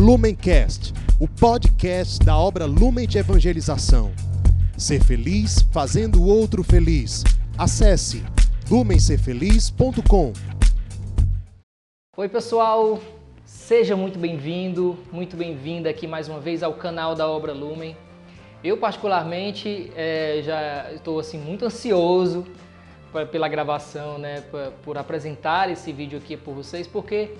Lumencast, o podcast da obra Lumen de Evangelização. Ser feliz fazendo o outro feliz. Acesse lumencerfeliz.com. Oi, pessoal, seja muito bem-vindo, muito bem-vinda aqui mais uma vez ao canal da Obra Lumen. Eu, particularmente, é, já estou assim, muito ansioso pela gravação, né, por apresentar esse vídeo aqui por vocês, porque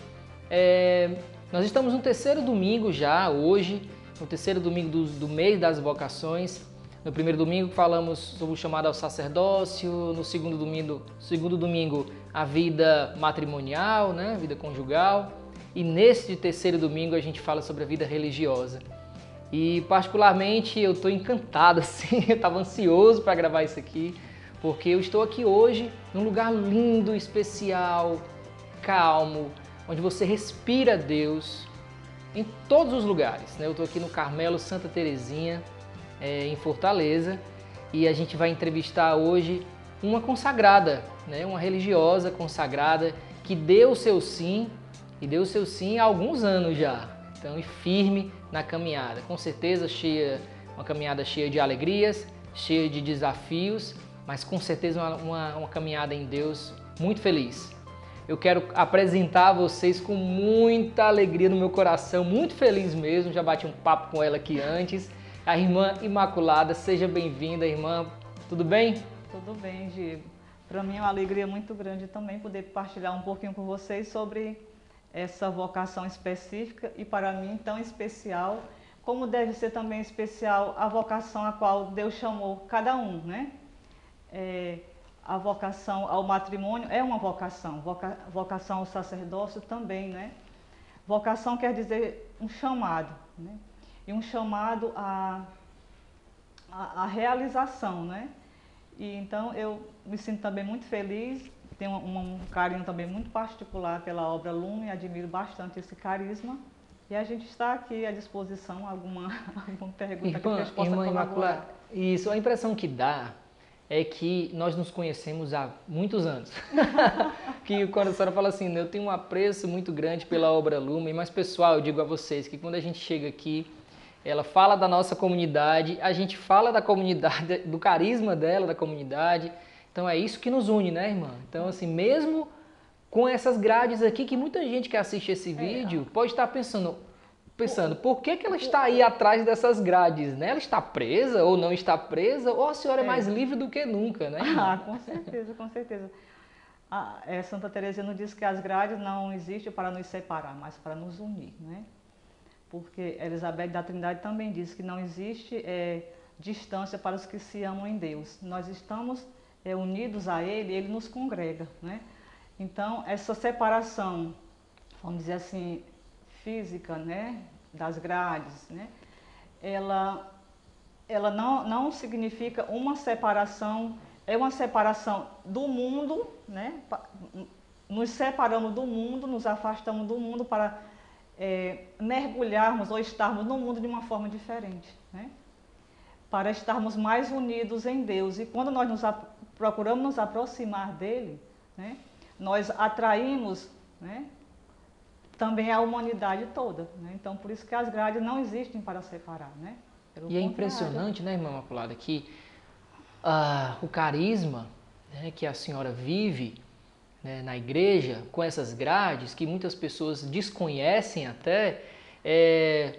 é, nós estamos no terceiro domingo já, hoje, no terceiro domingo do, do mês das vocações. No primeiro domingo falamos sobre o chamado ao sacerdócio, no segundo domingo, segundo domingo a vida matrimonial, né, vida conjugal, e nesse terceiro domingo a gente fala sobre a vida religiosa. E particularmente eu estou encantado, assim, eu estava ansioso para gravar isso aqui, porque eu estou aqui hoje num lugar lindo, especial, calmo, onde você respira Deus em todos os lugares. Né? Eu estou aqui no Carmelo Santa Terezinha, é, em Fortaleza, e a gente vai entrevistar hoje uma consagrada, né? uma religiosa consagrada que deu o seu sim, e deu o seu sim há alguns anos já. Então, e firme na caminhada, com certeza cheia, uma caminhada cheia de alegrias, cheia de desafios, mas com certeza uma, uma, uma caminhada em Deus muito feliz eu quero apresentar a vocês com muita alegria no meu coração, muito feliz mesmo. Já bati um papo com ela aqui antes. A irmã Imaculada, seja bem-vinda, irmã. Tudo bem? Tudo bem, Diego. Para mim é uma alegria muito grande também poder partilhar um pouquinho com vocês sobre essa vocação específica e para mim tão especial, como deve ser também especial a vocação a qual Deus chamou cada um, né? É, a vocação ao matrimônio é uma vocação, voca, vocação ao sacerdócio também, né? Vocação quer dizer um chamado, né? E um chamado à, à, à realização, né? E então eu me sinto também muito feliz, tenho um, um carinho também muito particular pela obra Lume, admiro bastante esse carisma. E a gente está aqui à disposição, alguma, alguma pergunta irmã, que a gente possa irmã colaborar. Isso, a impressão que dá é que nós nos conhecemos há muitos anos. que quando a senhora fala assim, eu tenho um apreço muito grande pela obra Lumen, mas pessoal, eu digo a vocês que quando a gente chega aqui, ela fala da nossa comunidade, a gente fala da comunidade, do carisma dela, da comunidade. Então é isso que nos une, né, irmã? Então, assim, mesmo com essas grades aqui, que muita gente que assiste esse é. vídeo pode estar pensando, pensando, por que, que ela está aí atrás dessas grades, né? Ela está presa ou não está presa, ou a senhora é, é mais livre do que nunca, né? Ah, com certeza, com certeza. Ah, é, Santa Teresina diz que as grades não existem para nos separar, mas para nos unir, né? Porque Elizabeth da Trindade também diz que não existe é, distância para os que se amam em Deus. Nós estamos é, unidos a Ele, Ele nos congrega, né? Então, essa separação, vamos dizer assim, física, né, das grades, né, ela, ela não, não significa uma separação, é uma separação do mundo, né, nos separamos do mundo, nos afastamos do mundo para é, mergulharmos ou estarmos no mundo de uma forma diferente, né, para estarmos mais unidos em Deus. E quando nós nos, procuramos nos aproximar dele, né, nós atraímos né, também a humanidade toda. Né? Então, por isso que as grades não existem para separar. Né? Pelo e é impressionante, né, irmã Maculada, que ah, o carisma né, que a senhora vive né, na igreja, com essas grades, que muitas pessoas desconhecem até, é,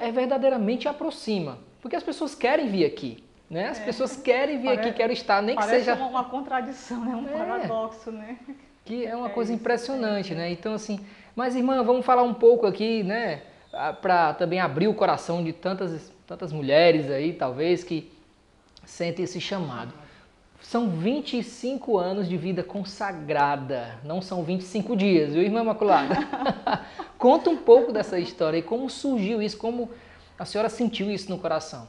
é verdadeiramente aproxima. Porque as pessoas querem vir aqui. Né? As é. pessoas querem vir parece, aqui, querem estar, nem que seja. Uma, uma contradição, né? um é, paradoxo, né? Que é uma é coisa impressionante, né? Então, assim, mas, irmã, vamos falar um pouco aqui, né? Para também abrir o coração de tantas, tantas mulheres aí, talvez, que sentem esse chamado. São 25 anos de vida consagrada, não são 25 dias, viu, irmã Imaculada? Conta um pouco dessa história e como surgiu isso, como a senhora sentiu isso no coração.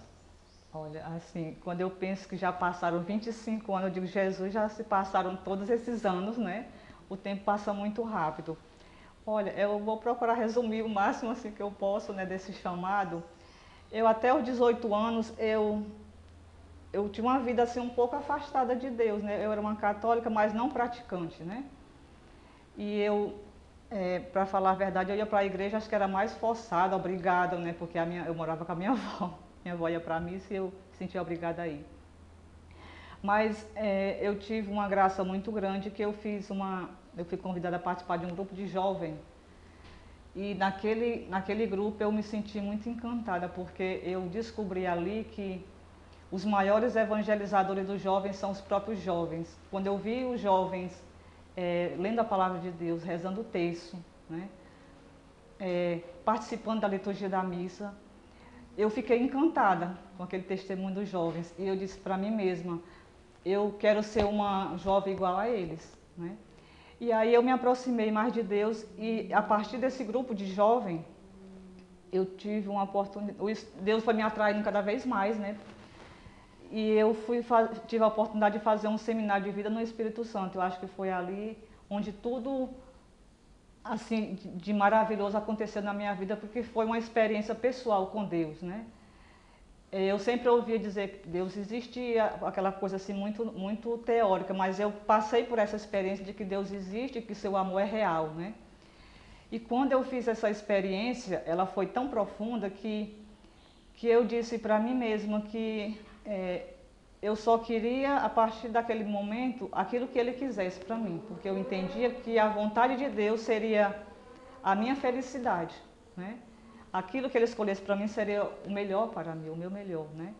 Olha, assim, quando eu penso que já passaram 25 anos, eu digo, Jesus, já se passaram todos esses anos, né? O tempo passa muito rápido. Olha, eu vou procurar resumir o máximo assim que eu posso, né, desse chamado. Eu até os 18 anos eu eu tinha uma vida assim um pouco afastada de Deus, né? Eu era uma católica, mas não praticante, né? E eu é, para falar a verdade, eu ia para a igreja, acho que era mais forçada, obrigada, né? Porque a minha, eu morava com a minha avó. Minha avó ia para a missa e eu sentia obrigada a ir. Mas é, eu tive uma graça muito grande que eu fiz uma, eu fui convidada a participar de um grupo de jovem. E naquele, naquele grupo eu me senti muito encantada, porque eu descobri ali que os maiores evangelizadores dos jovens são os próprios jovens. Quando eu vi os jovens é, lendo a palavra de Deus, rezando o texto, né, é, participando da liturgia da missa, eu fiquei encantada com aquele testemunho dos jovens. E eu disse para mim mesma, eu quero ser uma jovem igual a eles. Né? E aí eu me aproximei mais de Deus e a partir desse grupo de jovem, eu tive uma oportunidade, Deus foi me atraindo cada vez mais, né? E eu fui, tive a oportunidade de fazer um seminário de vida no Espírito Santo. Eu acho que foi ali onde tudo assim de maravilhoso aconteceu na minha vida, porque foi uma experiência pessoal com Deus, né? Eu sempre ouvia dizer que Deus existia, aquela coisa assim muito, muito teórica, mas eu passei por essa experiência de que Deus existe e que seu amor é real, né? E quando eu fiz essa experiência, ela foi tão profunda que, que eu disse para mim mesma que é, eu só queria, a partir daquele momento, aquilo que Ele quisesse para mim, porque eu entendia que a vontade de Deus seria a minha felicidade, né? Aquilo que ele escolhesse para mim seria o melhor para mim, o meu melhor, né?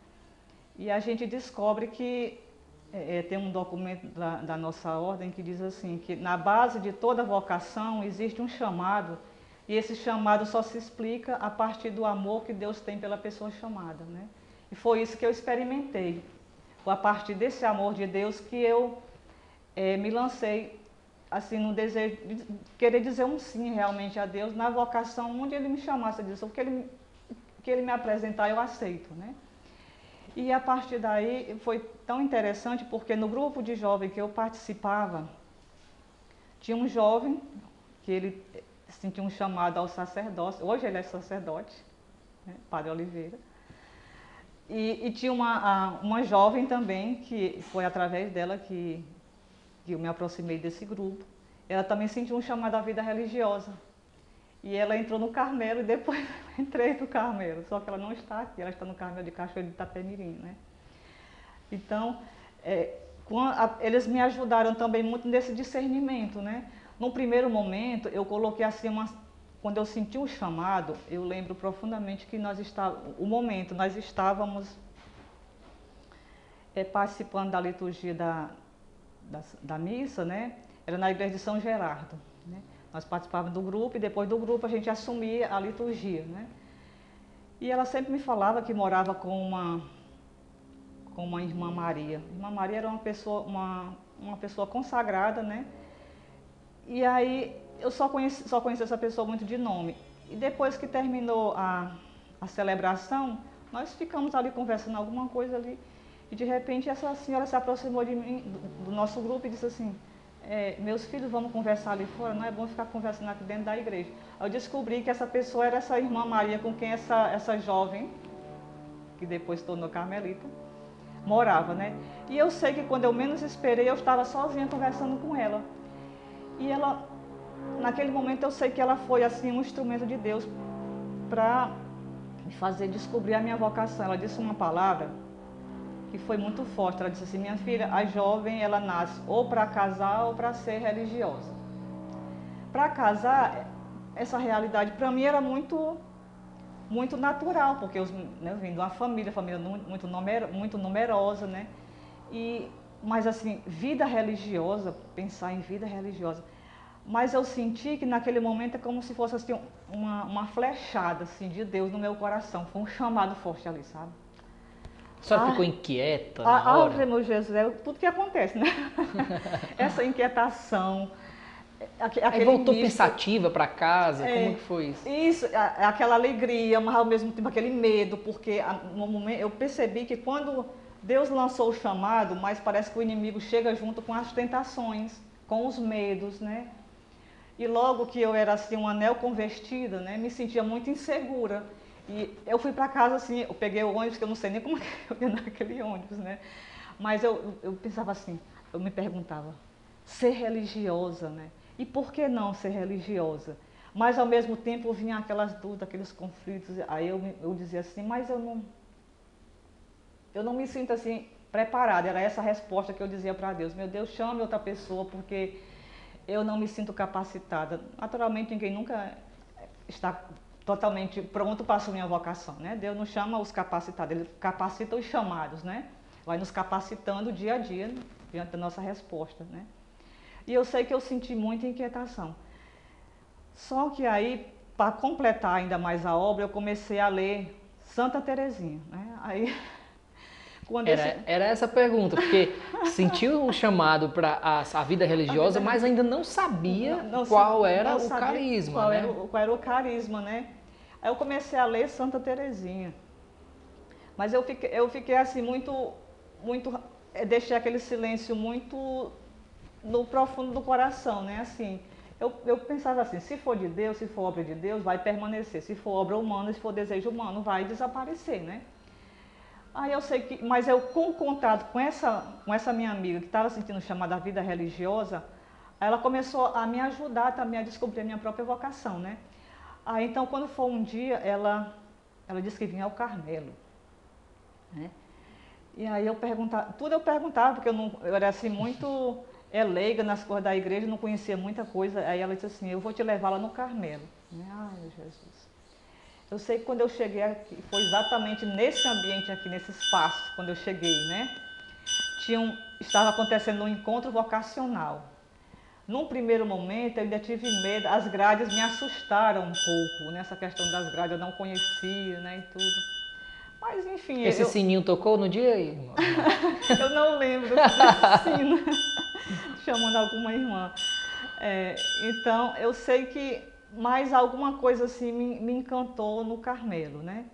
E a gente descobre que é, é, tem um documento da, da, nossa ordem que diz assim, que na base de toda vocação existe um chamado, e esse chamado só se explica a partir do amor que Deus tem pela pessoa chamada, né? E foi isso que eu experimentei. Foi a partir desse amor de Deus que eu é, me lancei assim, no desejo de querer dizer um sim realmente a Deus, na vocação, onde Ele me chamasse disso, o que Ele, que ele me apresentar, eu aceito, né? E a partir daí foi tão interessante porque no grupo de jovem que eu participava, tinha um jovem que ele sentiu um chamado ao sacerdócio, hoje ele é sacerdote, né, Padre Oliveira, e, e tinha uma, uma jovem também, que foi através dela que que eu me aproximei desse grupo, ela também sentiu um chamado à vida religiosa. E ela entrou no Carmelo e depois entrei no Carmelo, só que ela não está aqui, ela está no Carmelo de Cachoeiro de Itapemirim, né? Então, é, a, eles me ajudaram também muito nesse discernimento, né? No primeiro momento, eu coloquei assim uma, quando eu senti o chamado, eu lembro profundamente que nós estávamos, o momento, nós estávamos é, participando da liturgia da, da, da missa, né? Era na igreja de São Gerardo. Né? Nós participávamos do grupo e depois do grupo a gente assumia a liturgia, né? E ela sempre me falava que morava com uma com uma irmã Maria. Irmã Maria era uma pessoa uma, uma pessoa consagrada, né? E aí eu só conheci, só conheci essa pessoa muito de nome. E depois que terminou a, a celebração, nós ficamos ali conversando alguma coisa ali. E de repente essa senhora se aproximou de mim, do, nosso grupo, e disse assim, é, meus filhos vamos conversar ali fora, não é bom ficar conversando aqui dentro da igreja. Eu descobri que essa pessoa era essa irmã Maria com quem essa, essa jovem, que depois tornou carmelita, morava, né? E eu sei que quando eu menos esperei, eu estava sozinha conversando com ela. E ela, naquele momento eu sei que ela foi assim um instrumento de Deus para me fazer descobrir a minha vocação. Ela disse uma palavra que foi muito forte. Ela disse assim: minha filha, a jovem ela nasce ou para casar ou para ser religiosa. Para casar, essa realidade para mim era muito muito natural, porque eu, né, eu vim de uma família, família muito, numer, muito numerosa, né? E, mas assim, vida religiosa, pensar em vida religiosa. Mas eu senti que naquele momento é como se fosse assim, uma, uma flechada assim, de Deus no meu coração. Foi um chamado forte ali, sabe? A senhora ficou inquieta na ah, hora? Ah, meu Jesus, é tudo que acontece, né? Essa inquietação. Aí voltou pensativa para casa, é, como que foi isso? Isso, aquela alegria, mas ao mesmo tempo aquele medo, porque no momento eu percebi que quando Deus lançou o chamado, mas parece que o inimigo chega junto com as tentações, com os medos, né? E logo que eu era assim uma neoconvertida, né, me sentia muito insegura. E eu fui para casa assim, eu peguei o ônibus, que eu não sei nem como eu ia naquele ônibus, né? Mas eu, eu pensava assim, eu me perguntava, ser religiosa, né? E por que não ser religiosa? Mas ao mesmo tempo vinha aquelas dúvidas, aqueles conflitos. Aí eu, eu dizia assim, mas eu não, eu não me sinto assim preparada. Era essa a resposta que eu dizia para Deus. Meu Deus, chame outra pessoa, porque eu não me sinto capacitada. Naturalmente, ninguém nunca está totalmente pronto para assumir a vocação, né? Deus não chama os capacitados, Ele capacita os chamados, né? Vai nos capacitando dia a dia diante da nossa resposta, né? E eu sei que eu senti muita inquietação. Só que aí, para completar ainda mais a obra, eu comecei a ler Santa Terezinha, né? Aí era, esse... era essa a pergunta, porque sentiu um chamado para a, a, vida religiosa, mas ainda não sabia não, não, qual era o carisma. Qual, né? era, qual era o carisma, né? Aí eu comecei a ler Santa Terezinha. Mas eu fiquei, eu fiquei assim, muito, muito. Eh, deixei aquele silêncio muito no profundo do coração, né? Assim, eu, eu pensava assim, se for de Deus, se for obra de Deus, vai permanecer. Se for obra humana, se for desejo humano, vai desaparecer, né? Aí eu sei que, mas eu com contato com essa, com essa minha amiga que estava sentindo chamada vida religiosa, ela começou a me ajudar também a descobrir a minha própria vocação, né? Aí então quando foi um dia, ela, ela disse que vinha ao Carmelo, né? E aí eu perguntava, tudo eu perguntava, porque eu, não, eu era assim muito é, leiga nas coisas da igreja, não conhecia muita coisa. Aí ela disse assim, eu vou te levar lá no Carmelo. Né? Ai, meu Jesus. Eu sei que quando eu cheguei aqui, foi exatamente nesse ambiente aqui, nesse espaço, quando eu cheguei, né? Tinha um, estava acontecendo um encontro vocacional. Num primeiro momento eu ainda tive medo, as grades me assustaram um pouco, nessa questão das grades, eu não conhecia, né, e tudo. Mas enfim... Esse eu... sininho tocou no dia aí? eu não lembro sino, chamando alguma irmã. É, então, eu sei que mas alguma coisa assim me, me encantou no Carmelo, né?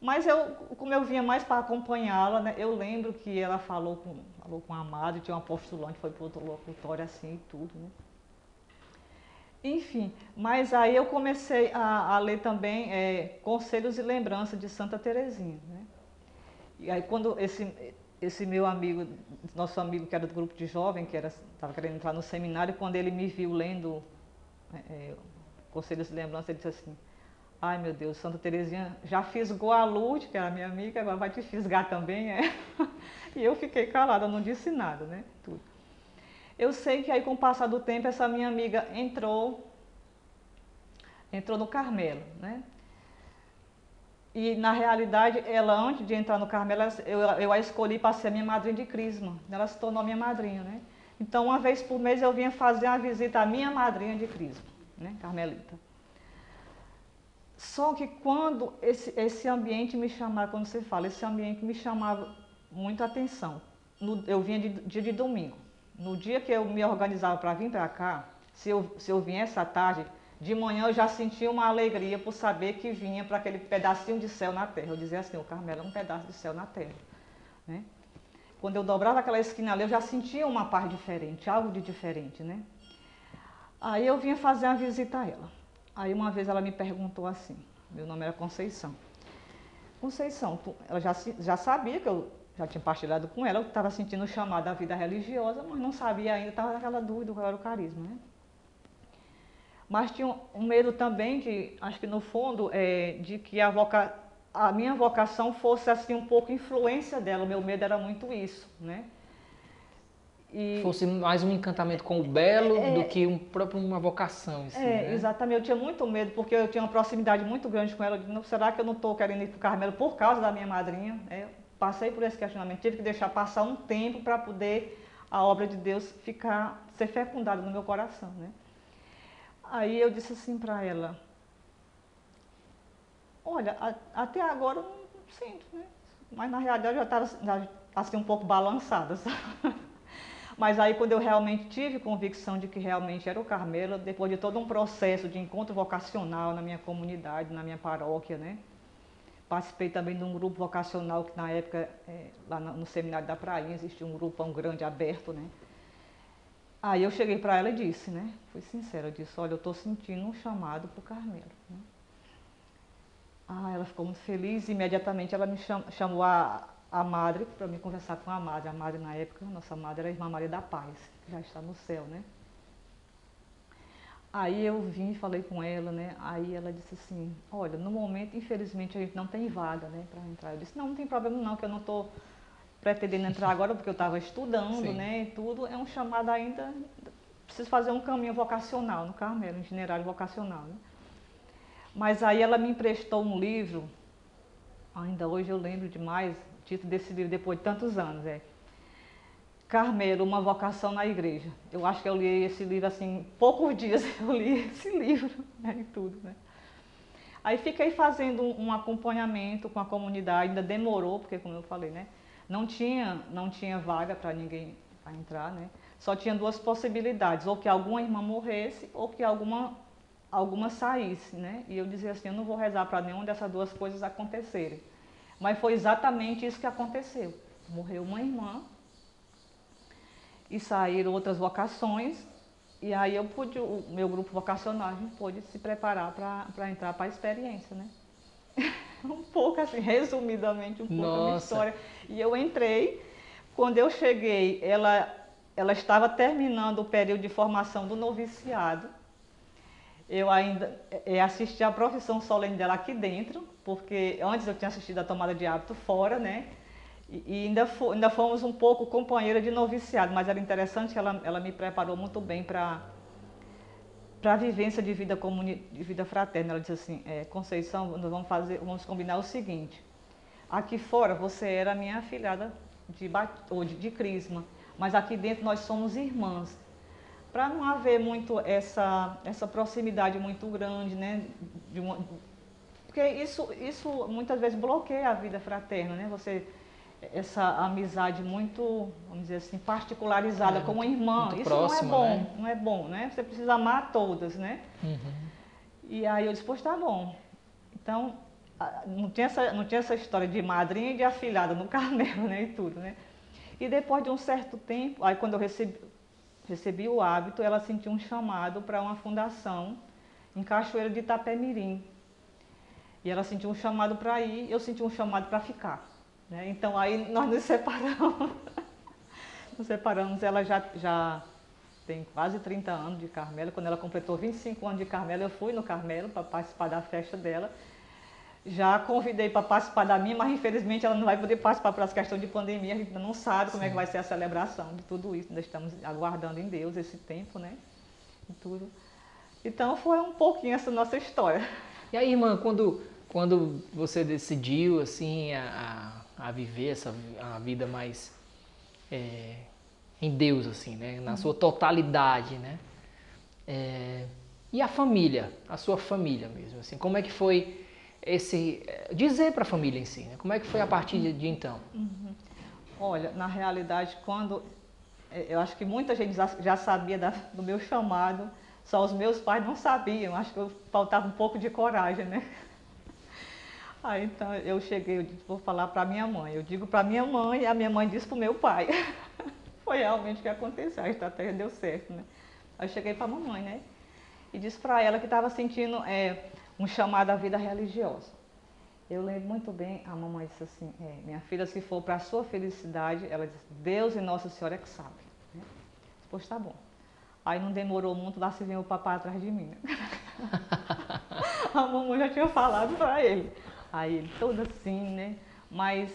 Mas eu, como eu vinha mais para acompanhá-la, né, eu lembro que ela falou com, falou com a Amado, tinha uma postulante, foi para outro locutório assim e tudo, né? Enfim, mas aí eu comecei a, a ler também é, Conselhos e Lembranças de Santa Terezinha, né? E aí quando esse, esse meu amigo, nosso amigo que era do grupo de jovem, que estava querendo entrar no seminário, quando ele me viu lendo é, Conselho de Lembrança, ele disse assim, ai meu Deus, Santa Terezinha, já fisgou a Lourdes, que era minha amiga, agora vai te fisgar também, é? E eu fiquei calada, não disse nada, né? Tudo. Eu sei que aí com o passar do tempo, essa minha amiga entrou, entrou no Carmelo, né? E na realidade, ela antes de entrar no Carmelo, eu, eu a escolhi para ser minha madrinha de crisma. Ela se tornou minha madrinha, né? Então, uma vez por mês eu vinha fazer uma visita à minha madrinha de crisma né, carmelita. Só que quando esse, esse ambiente me chamava, quando você fala, esse ambiente me chamava muita atenção. No, eu vinha de dia de domingo. No dia que eu me organizava para vir para cá, se eu, se eu viesse à tarde, de manhã eu já sentia uma alegria por saber que vinha para aquele pedacinho de céu na terra. Eu dizia assim, o Carmelo é um pedaço de céu na terra. Né? Quando eu dobrava aquela esquina ali, eu já sentia uma paz diferente, algo de diferente, né? Aí eu vinha fazer uma visita a ela. Aí uma vez ela me perguntou assim, meu nome era Conceição. Conceição, tu, ela já, já sabia que eu já tinha partilhado com ela, eu estava sentindo o chamado da vida religiosa, mas não sabia ainda, estava naquela dúvida qual era o carisma, né? Mas tinha um, medo também de, acho que no fundo, é, de que a, voca, a minha vocação fosse assim um pouco influência dela, o meu medo era muito isso, né? E... Fosse mais um encantamento com o belo é, do que um próprio uma vocação. Assim, é, né? exatamente. Eu tinha muito medo, porque eu tinha uma proximidade muito grande com ela. Eu será que eu não estou querendo ir para o Carmelo por causa da minha madrinha? É, passei por esse questionamento. Tive que deixar passar um tempo para poder a obra de Deus ficar, ser fecundada no meu coração. Né? Aí eu disse assim para ela, olha, a, até agora eu não sinto, né? Mas na realidade eu já estava assim um pouco balançada, sabe? Mas aí quando eu realmente tive convicção de que realmente era o Carmelo, depois de todo um processo de encontro vocacional na minha comunidade, na minha paróquia, né? Participei também de um grupo vocacional que na época, é, lá no seminário da Praia, existia um grupão grande, aberto, né? Aí eu cheguei para ela e disse, né? Fui sincera, eu disse, olha, eu estou sentindo um chamado para o Carmelo. Né? Ah, ela ficou muito feliz e imediatamente ela me chamou a, a madre para me conversar com a madre. A madre na época, nossa madre era a irmã Maria da Paz, que já está no céu, né? Aí eu vim e falei com ela, né? Aí ela disse assim, olha, no momento, infelizmente, a gente não tem vaga, né, para entrar. Eu disse, não, não tem problema não, que eu não estou pretendendo entrar agora porque eu estava estudando, Sim. né, e tudo. É um chamado ainda, preciso fazer um caminho vocacional no Carmelo, um itinerário vocacional, né? Mas aí ela me emprestou um livro, ainda hoje eu lembro demais, título desse livro, depois de tantos anos, é Carmelo, uma vocação na igreja. Eu acho que eu li esse livro assim, poucos dias eu li esse livro, né, e tudo, né. Aí fiquei fazendo um, acompanhamento com a comunidade, ainda demorou, porque como eu falei, né, não tinha, não tinha vaga para ninguém para entrar, né. Só tinha duas possibilidades, ou que alguma irmã morresse, ou que alguma, alguma saísse, né. E eu dizia assim, eu não vou rezar para nenhuma dessas duas coisas acontecerem. Mas foi exatamente isso que aconteceu. Morreu uma irmã, e saíram outras vocações. E aí eu pude, o meu grupo vocacional, a gente pôde se preparar para entrar para a experiência, né? um pouco assim, resumidamente, um pouco Nossa. a minha história. E eu entrei, quando eu cheguei, ela, ela estava terminando o período de formação do noviciado. Eu ainda é, assisti a profissão solene dela aqui dentro, porque antes eu tinha assistido a tomada de hábito fora, né? E, ainda, ainda fomos um pouco companheira de noviciado, mas era interessante ela, ela me preparou muito bem para para a vivência de vida comuni, de vida fraterna. Ela disse assim, é, Conceição, nós vamos fazer, vamos combinar o seguinte. Aqui fora você era minha afilhada de, ou de, de crisma, mas aqui dentro nós somos irmãs. Para não haver muito essa, essa proximidade muito grande, né? Uma, porque isso, isso muitas vezes bloqueia a vida fraterna, né? Você essa amizade muito, vamos dizer assim, particularizada é, como irmã. Isso próximo, não é bom, né? não é bom, né? Você precisa amar todas, né? Uhum. E aí eu disse, pois tá bom. Então, não tinha, essa, não tinha essa história de madrinha e de afilhada no Carmelo, né? E tudo, né? E depois de um certo tempo, aí quando eu recebi, recebi o hábito, ela sentiu um chamado para uma fundação em Cachoeira de Itapemirim. E ela sentiu um chamado para ir, eu senti um chamado para ficar. Né? Então aí nós nos separamos. nos separamos, ela já, já tem quase 30 anos de Carmelo. Quando ela completou 25 anos de Carmelo, eu fui no Carmelo para participar da festa dela. Já convidei para participar da minha, mas infelizmente ela não vai poder participar por essa questão de pandemia. A gente ainda não sabe como Sim. é que vai ser a celebração de tudo isso. Ainda estamos aguardando em Deus esse tempo, né? E tudo. Então foi um pouquinho essa nossa história. E aí, irmã, quando, quando você decidiu assim a, a viver essa a vida mais é, em Deus, assim, né? Na sua totalidade, né? É, e a família, a sua família mesmo, assim, como é que foi esse dizer para a família em si, né? Como é que foi a partir de, de então? Uhum. Olha, na realidade, quando é, eu acho que muita gente já sabia da, do meu chamado, só os meus pais não sabiam. Acho que eu faltava um pouco de coragem, né? Aí então eu cheguei, eu disse, vou falar para minha mãe. Eu digo para minha mãe e a minha mãe disse para o meu pai. Foi realmente o que aconteceu, a estratégia deu certo, né? Aí eu cheguei para a mamãe, né? E disse para ela que estava sentindo é, um chamado à vida religiosa. Eu lembro muito bem, a mamãe disse assim, é, minha filha, se for para a sua felicidade, ela disse, Deus e Nossa Senhora é que sabe. Né? Pois tá bom. Aí não demorou muito, lá se vem o papai atrás de mim. Né? a mamãe já tinha falado para ele. Aí ele todo assim, né? Mas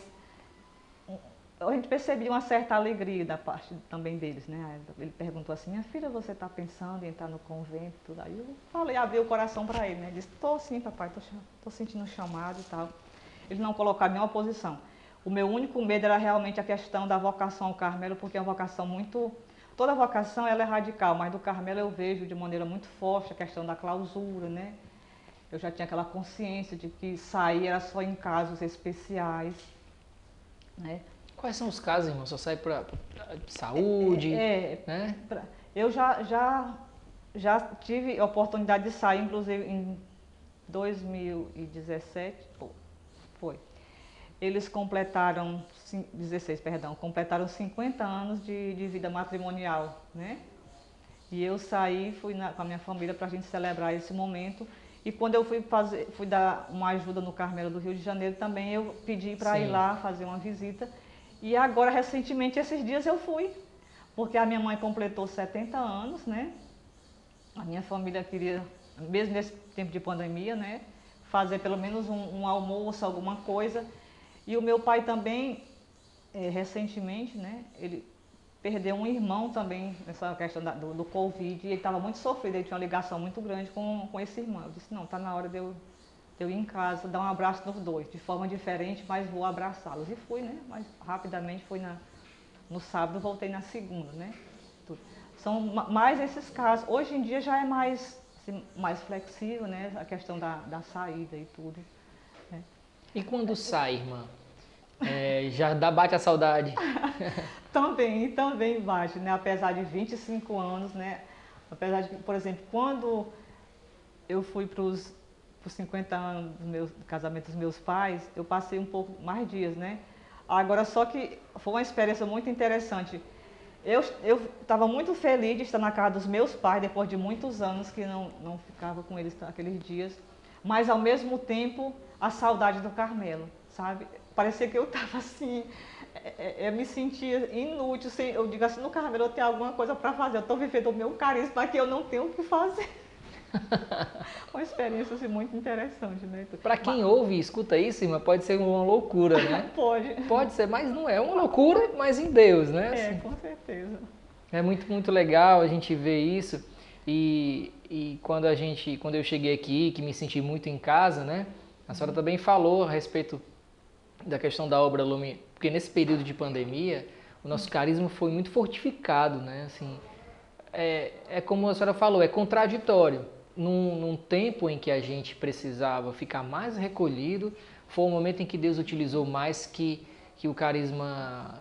a gente percebia uma certa alegria da parte também deles, né? Ele perguntou assim, minha filha, você está pensando em entrar no convento? Tudo. Aí eu falei, abri o coração para ele, né? Ele disse, estou sim, papai, estou sentindo um chamado e tal. Ele não colocava nenhuma oposição. O meu único medo era realmente a questão da vocação ao Carmelo, porque é uma vocação muito... Toda vocação ela é radical, mas do Carmelo eu vejo de maneira muito forte a questão da clausura, né? Eu já tinha aquela consciência de que sair era só em casos especiais. Né? Quais são os casos, irmão? Só sai para saúde? É, né? Pra, eu já, já, já tive a oportunidade de sair, inclusive em 2017, foi. Eles completaram, 16, perdão, completaram 50 anos de, de vida matrimonial, né? E eu saí, fui na, com a minha família para a gente celebrar esse momento. E quando eu fui, fazer, fui dar uma ajuda no Carmelo do Rio de Janeiro também, eu pedi para ir lá fazer uma visita. E agora, recentemente, esses dias eu fui, porque a minha mãe completou 70 anos, né? A minha família queria, mesmo nesse tempo de pandemia, né, fazer pelo menos um, um almoço, alguma coisa. E o meu pai também, é, recentemente, né, ele perdeu um irmão também nessa questão da, do, do, Covid e ele estava muito sofrido, ele tinha uma ligação muito grande com, com esse irmão. Eu disse, não, está na hora de eu, eu ir em casa, dar um abraço nos dois, de forma diferente, mas vou abraçá-los. E fui, né? Mas rapidamente fui na, no sábado, voltei na segunda, né? São mais esses casos. Hoje em dia já é mais, assim, mais flexível, né? A questão da, da saída e tudo. Né? E quando sai, irmã? É, já dá, bate a saudade. também, também bate, né? Apesar de 25 anos, né? Apesar de, por exemplo, quando eu fui para os 50 anos do, meu, do casamento dos meus pais, eu passei um pouco mais dias, né? Agora, só que foi uma experiência muito interessante. Eu estava muito feliz de estar na casa dos meus pais, depois de muitos anos que não, não ficava com eles aqueles dias. Mas, ao mesmo tempo, a saudade do Carmelo, sabe? parecia que eu estava assim, é, é, eu me sentia inútil. Assim, eu digo assim, no Carmelo eu tenho alguma coisa para fazer, eu estou vivendo o meu carisma que eu não tenho o que fazer. uma experiência assim, muito interessante, né? Para quem mas... ouve e escuta isso, irmã, pode ser uma loucura, né? pode. Pode ser, mas não é uma loucura, mas em Deus, né? É, assim, com certeza. É muito, muito legal a gente ver isso. E, e quando a gente, quando eu cheguei aqui, que me senti muito em casa, né? A senhora também falou a respeito da questão da obra Lume, porque nesse período de pandemia, o nosso carisma foi muito fortificado, né? Assim, é, é como a senhora falou, é contraditório. Num, num tempo em que a gente precisava ficar mais recolhido, foi o momento em que Deus utilizou mais que, que o carisma,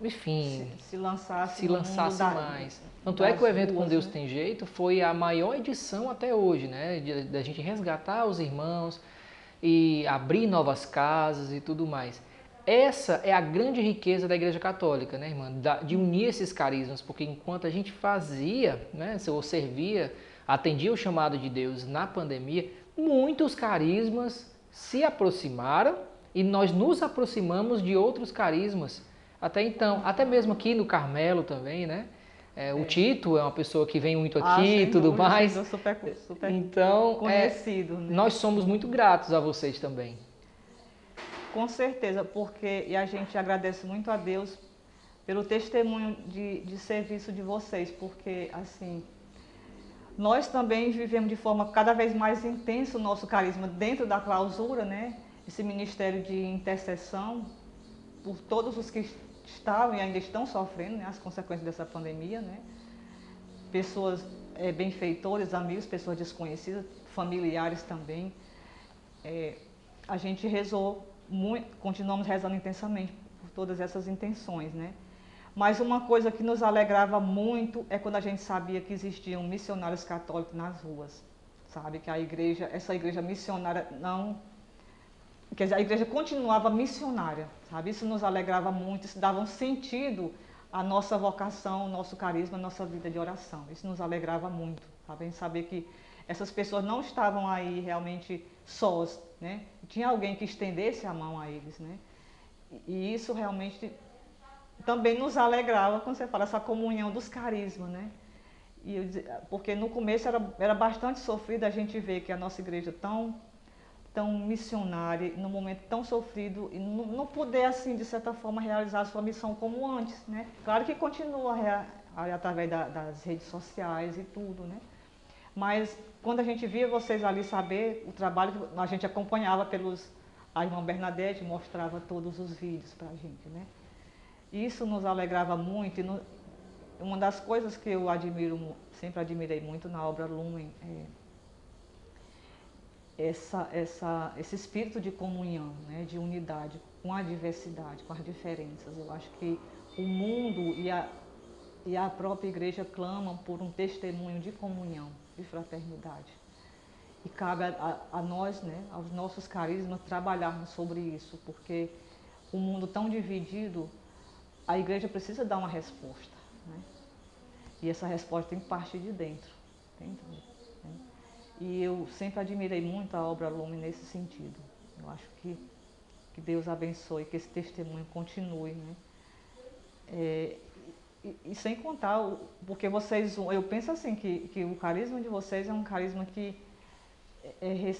enfim, se, se lançasse, se lançasse mais. Tanto é que o evento ruas, Com Deus né? Tem Jeito foi a maior edição até hoje, né? Da gente resgatar os irmãos, e abrir novas casas e tudo mais. Essa é a grande riqueza da Igreja Católica, né, irmã? De unir esses carismas, porque enquanto a gente fazia, né, ou servia, atendia o chamado de Deus na pandemia, muitos carismas se aproximaram e nós nos aproximamos de outros carismas. Até então, até mesmo aqui no Carmelo também, né? É, o é. Tito é uma pessoa que vem muito ah, aqui e tudo dúvida, mais. Super, super então, conhecido. É, né? nós somos muito gratos a vocês também. Com certeza, porque e a gente agradece muito a Deus pelo testemunho de, de serviço de vocês, porque assim nós também vivemos de forma cada vez mais intensa o nosso carisma dentro da clausura, né? Esse ministério de intercessão por todos os que estavam e ainda estão sofrendo né, as consequências dessa pandemia, né? Pessoas é, benfeitores, amigos, pessoas desconhecidas, familiares também. É, a gente rezou muito, continuamos rezando intensamente por todas essas intenções, né? Mas uma coisa que nos alegrava muito é quando a gente sabia que existiam missionários católicos nas ruas, sabe? Que a igreja, essa igreja missionária não quer dizer, a igreja continuava missionária, sabe? Isso nos alegrava muito, isso dava um sentido à nossa vocação, ao nosso carisma, à nossa vida de oração. Isso nos alegrava muito, sabe? Saber que essas pessoas não estavam aí realmente sós, né? Tinha alguém que estendesse a mão a eles, né? E isso realmente também nos alegrava quando você fala essa comunhão dos carismas, né? E eu, porque no começo era, era bastante sofrido a gente ver que a nossa igreja tão tão missionária, num momento tão sofrido, e não, poder, assim, de certa forma, realizar a sua missão como antes, né? Claro que continua através da, das redes sociais e tudo, né? Mas quando a gente via vocês ali saber o trabalho, a gente acompanhava pelos... A irmã Bernadette mostrava todos os vídeos para a gente, né? Isso nos alegrava muito e no, uma das coisas que eu admiro, sempre admirei muito na obra Lumen, é, essa, essa, esse espírito de comunhão, né, de unidade com a diversidade, com as diferenças. Eu acho que o mundo e a, e a própria igreja clamam por um testemunho de comunhão, de fraternidade. E cabe a, a, a nós, né, aos nossos carismas, trabalharmos sobre isso, porque o mundo tão dividido, a igreja precisa dar uma resposta. Né? E essa resposta tem que partir de dentro. dentro e eu sempre admirei muito a obra Lume nesse sentido. Eu acho que, que Deus abençoe, que esse testemunho continue. Né? É, e, e, sem contar, porque vocês, eu penso assim, que, que o carisma de vocês é um carisma que é, é,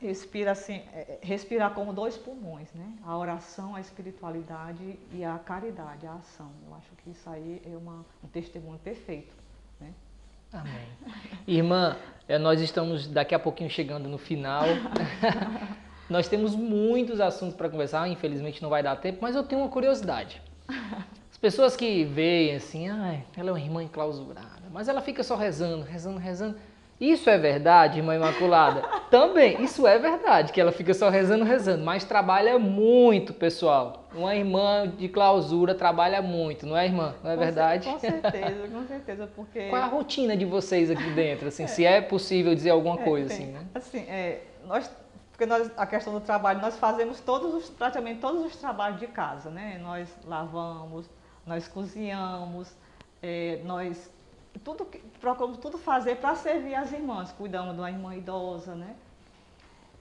respira assim, é, é, respirar como dois pulmões, né? A oração, a espiritualidade e a caridade, a ação. Eu acho que isso aí é uma, um testemunho perfeito, né? Amém. Irmã, é, nós estamos daqui a pouquinho chegando no final. nós temos muitos assuntos para conversar, infelizmente não vai dar tempo, mas eu tenho uma curiosidade. As pessoas que veem assim, ah, ela é uma irmã enclausurada, mas ela fica só rezando, rezando, rezando. Isso é verdade, irmã Imaculada? Também, isso é verdade, que ela fica só rezando, rezando, mas trabalha muito, pessoal. Uma irmã de clausura trabalha muito, não é, irmã? Não é com verdade? Com certeza, com certeza, porque... Qual é a rotina de vocês aqui dentro, assim, é, se é possível dizer alguma é, coisa, tem, assim, né? Assim, é, nós, porque nós, a questão do trabalho, nós fazemos todos os, praticamente todos os trabalhos de casa, né? Nós lavamos, nós cozinhamos, é, nós tudo, procuramos tudo fazer para servir as irmãs. Cuidamos de uma irmã idosa, né?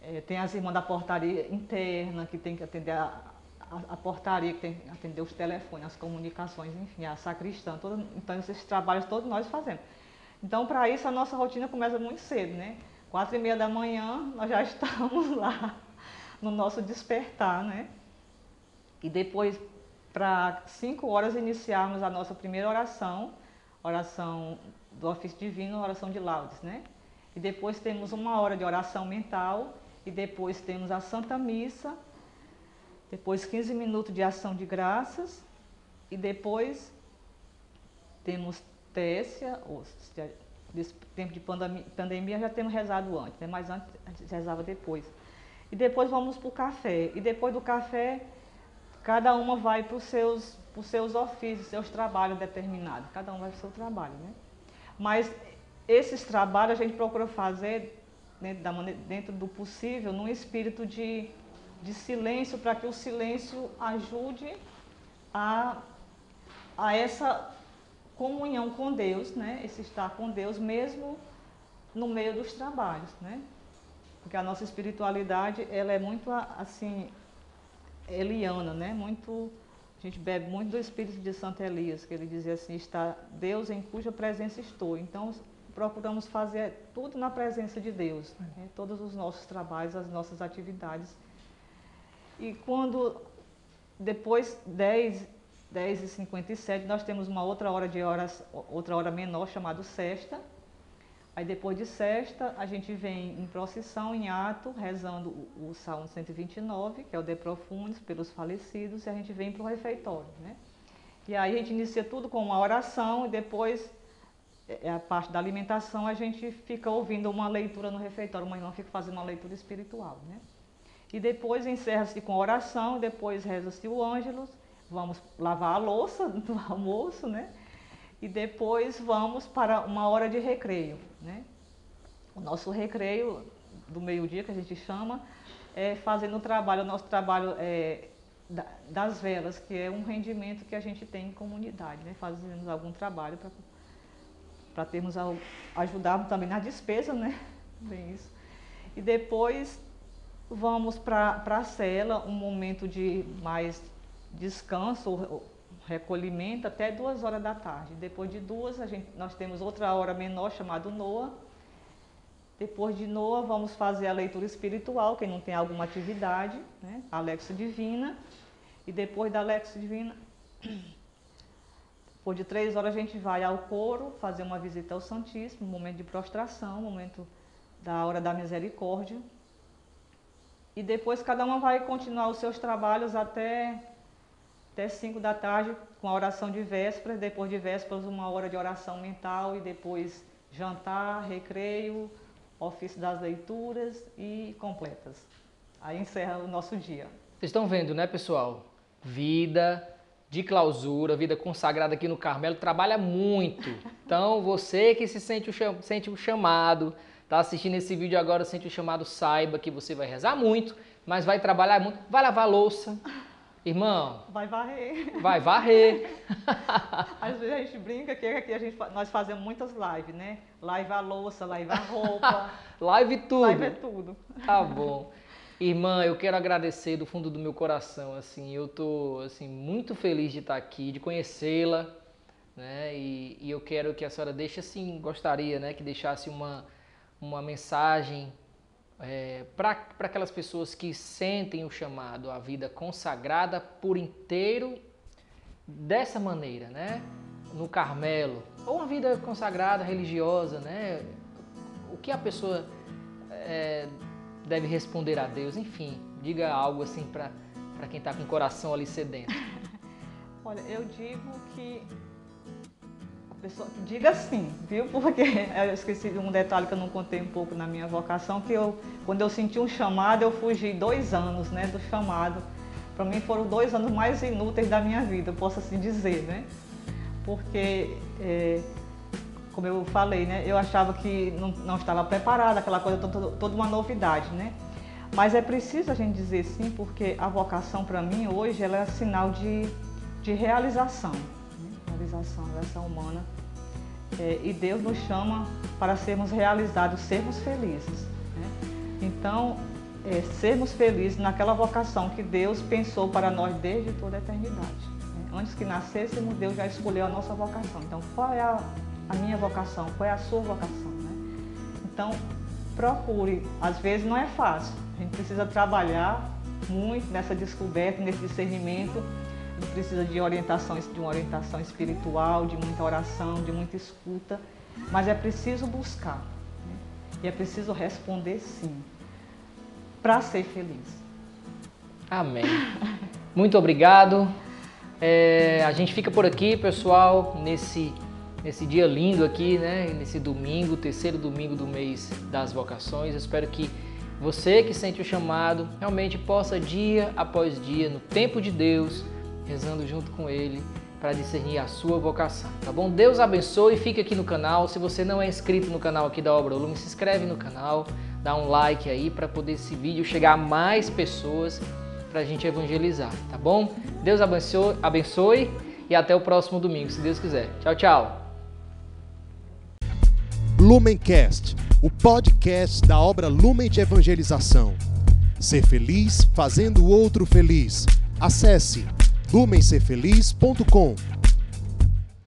É, tem as irmãs da portaria interna, que tem que atender a, a, a, portaria, que tem que atender os telefones, as comunicações, enfim, a sacristã. Todo, então, esses trabalhos todos nós fazemos. Então, para isso, a nossa rotina começa muito cedo, né? Quatro e meia da manhã, nós já estamos lá no nosso despertar, né? E depois, para cinco horas, iniciarmos a nossa primeira oração, oração do ofício divino, oração de laudes, né? E depois temos uma hora de oração mental e depois temos a Santa Missa, depois 15 minutos de ação de graças e depois temos Técia, ou, nesse tempo de pandemia já temos rezado antes, né? mas antes a gente rezava depois. E depois vamos para o café. E depois do café, cada uma vai para os seus por seus ofícios, seus trabalhos determinados. Cada um vai para o seu trabalho, né? Mas esses trabalhos a gente procura fazer dentro, da maneira, dentro do possível, num espírito de, de silêncio, para que o silêncio ajude a, a essa comunhão com Deus, né? Esse estar com Deus mesmo no meio dos trabalhos, né? Porque a nossa espiritualidade, ela é muito assim eliana, né? Muito a gente bebe muito do espírito de Santo Elias, que ele dizia assim, está Deus em cuja presença estou. Então, procuramos fazer tudo na presença de Deus, né? todos os nossos trabalhos, as nossas atividades. E quando, depois, 10, 10 e 57, nós temos uma outra hora de horas, outra hora menor, chamada sexta, Aí depois de sexta, a gente vem em procissão, em ato, rezando o, Salmo 129, que é o De Profundis, pelos falecidos, e a gente vem para o refeitório. Né? E aí a gente inicia tudo com uma oração e depois é, é a parte da alimentação, a gente fica ouvindo uma leitura no refeitório, uma irmã fica fazendo uma leitura espiritual. Né? E depois encerra-se com oração, depois reza-se o ângelus, vamos lavar a louça do almoço, né? e depois vamos para uma hora de recreio. Né? O nosso recreio do meio-dia, que a gente chama, é fazendo o trabalho, o nosso trabalho é, das velas, que é um rendimento que a gente tem em comunidade. Né? Fazemos algum trabalho para termos ajudar também na despesa, né? Bem isso. E depois vamos para a cela, um momento de mais descanso, recolhimento até duas horas da tarde. Depois de duas, a gente, nós temos outra hora menor chamada Noa. Depois de Noa, vamos fazer a leitura espiritual, quem não tem alguma atividade, né? a Lexo Divina. E depois da Lexo Divina, depois de três horas, a gente vai ao coro, fazer uma visita ao Santíssimo, momento de prostração, momento da hora da misericórdia. E depois cada uma vai continuar os seus trabalhos até até 5 da tarde com a oração de vésperas, depois de vésperas uma hora de oração mental e depois jantar, recreio, ofício das leituras e completas. Aí encerra o nosso dia. Vocês estão vendo, né, pessoal? Vida de clausura, vida consagrada aqui no Carmelo, trabalha muito. Então, você que se sente o, sente o chamado, está assistindo esse vídeo agora, sente o chamado, saiba que você vai rezar muito, mas vai trabalhar muito, vai lavar louça, Irmão. Vai varrer. Vai varrer. Às vezes a gente brinca que aqui a gente, nós fazemos muitas lives, né? Live a louça, live a roupa. live tudo. Live é tudo. Tá bom. Irmã, eu quero agradecer do fundo do meu coração, assim, eu tô assim muito feliz de estar aqui, de conhecê-la, né? E, e eu quero que a senhora deixe assim, gostaria, né, que deixasse uma, uma mensagem é, para aquelas pessoas que sentem o chamado à vida consagrada por inteiro dessa maneira, né? No Carmelo, ou uma vida consagrada religiosa, né? O que a pessoa é, deve responder a Deus? Enfim, diga algo assim para quem está com o coração ali sedento. Olha, eu digo que pessoa diga sim, viu? Porque eu esqueci de um detalhe que eu não contei um pouco na minha vocação, que eu, quando eu senti um chamado, eu fugi dois anos né, do chamado. Para mim foram dois anos mais inúteis da minha vida, eu posso assim dizer, né? Porque, é, como eu falei, né, eu achava que não, não estava preparada, aquela coisa, toda, toda uma novidade, né? Mas é preciso a gente dizer sim, porque a vocação para mim hoje ela é sinal de, de realização realização, essa humana. É, e Deus nos chama para sermos realizados, sermos felizes. Né? Então, é, sermos felizes naquela vocação que Deus pensou para nós desde toda a eternidade. Né? Antes que nascêssemos, Deus já escolheu a nossa vocação. Então, qual é a, a minha vocação? Qual é a sua vocação? Né? Então, procure. Às vezes não é fácil. A gente precisa trabalhar muito nessa descoberta, nesse discernimento precisa de orientação, de uma orientação espiritual, de muita oração, de muita escuta, mas é preciso buscar né? e é preciso responder sim, para ser feliz. Amém. Muito obrigado. É, a gente fica por aqui, pessoal, nesse, nesse dia lindo aqui, né? Nesse domingo, terceiro domingo do mês das vocações. Eu espero que você que sente o chamado realmente possa, dia após dia, no tempo de Deus, rezando junto com Ele para discernir a sua vocação, tá bom? Deus abençoe, fique aqui no canal. Se você não é inscrito no canal aqui da Obra Lume, se inscreve no canal, dá um like aí para poder esse vídeo chegar a mais pessoas para a gente evangelizar, tá bom? Deus abençoe, abençoe e até o próximo domingo, se Deus quiser. Tchau, tchau. Lumencast, o podcast da obra Lumen de Evangelização. Ser feliz fazendo o outro feliz. Acesse lumencerfeliz.com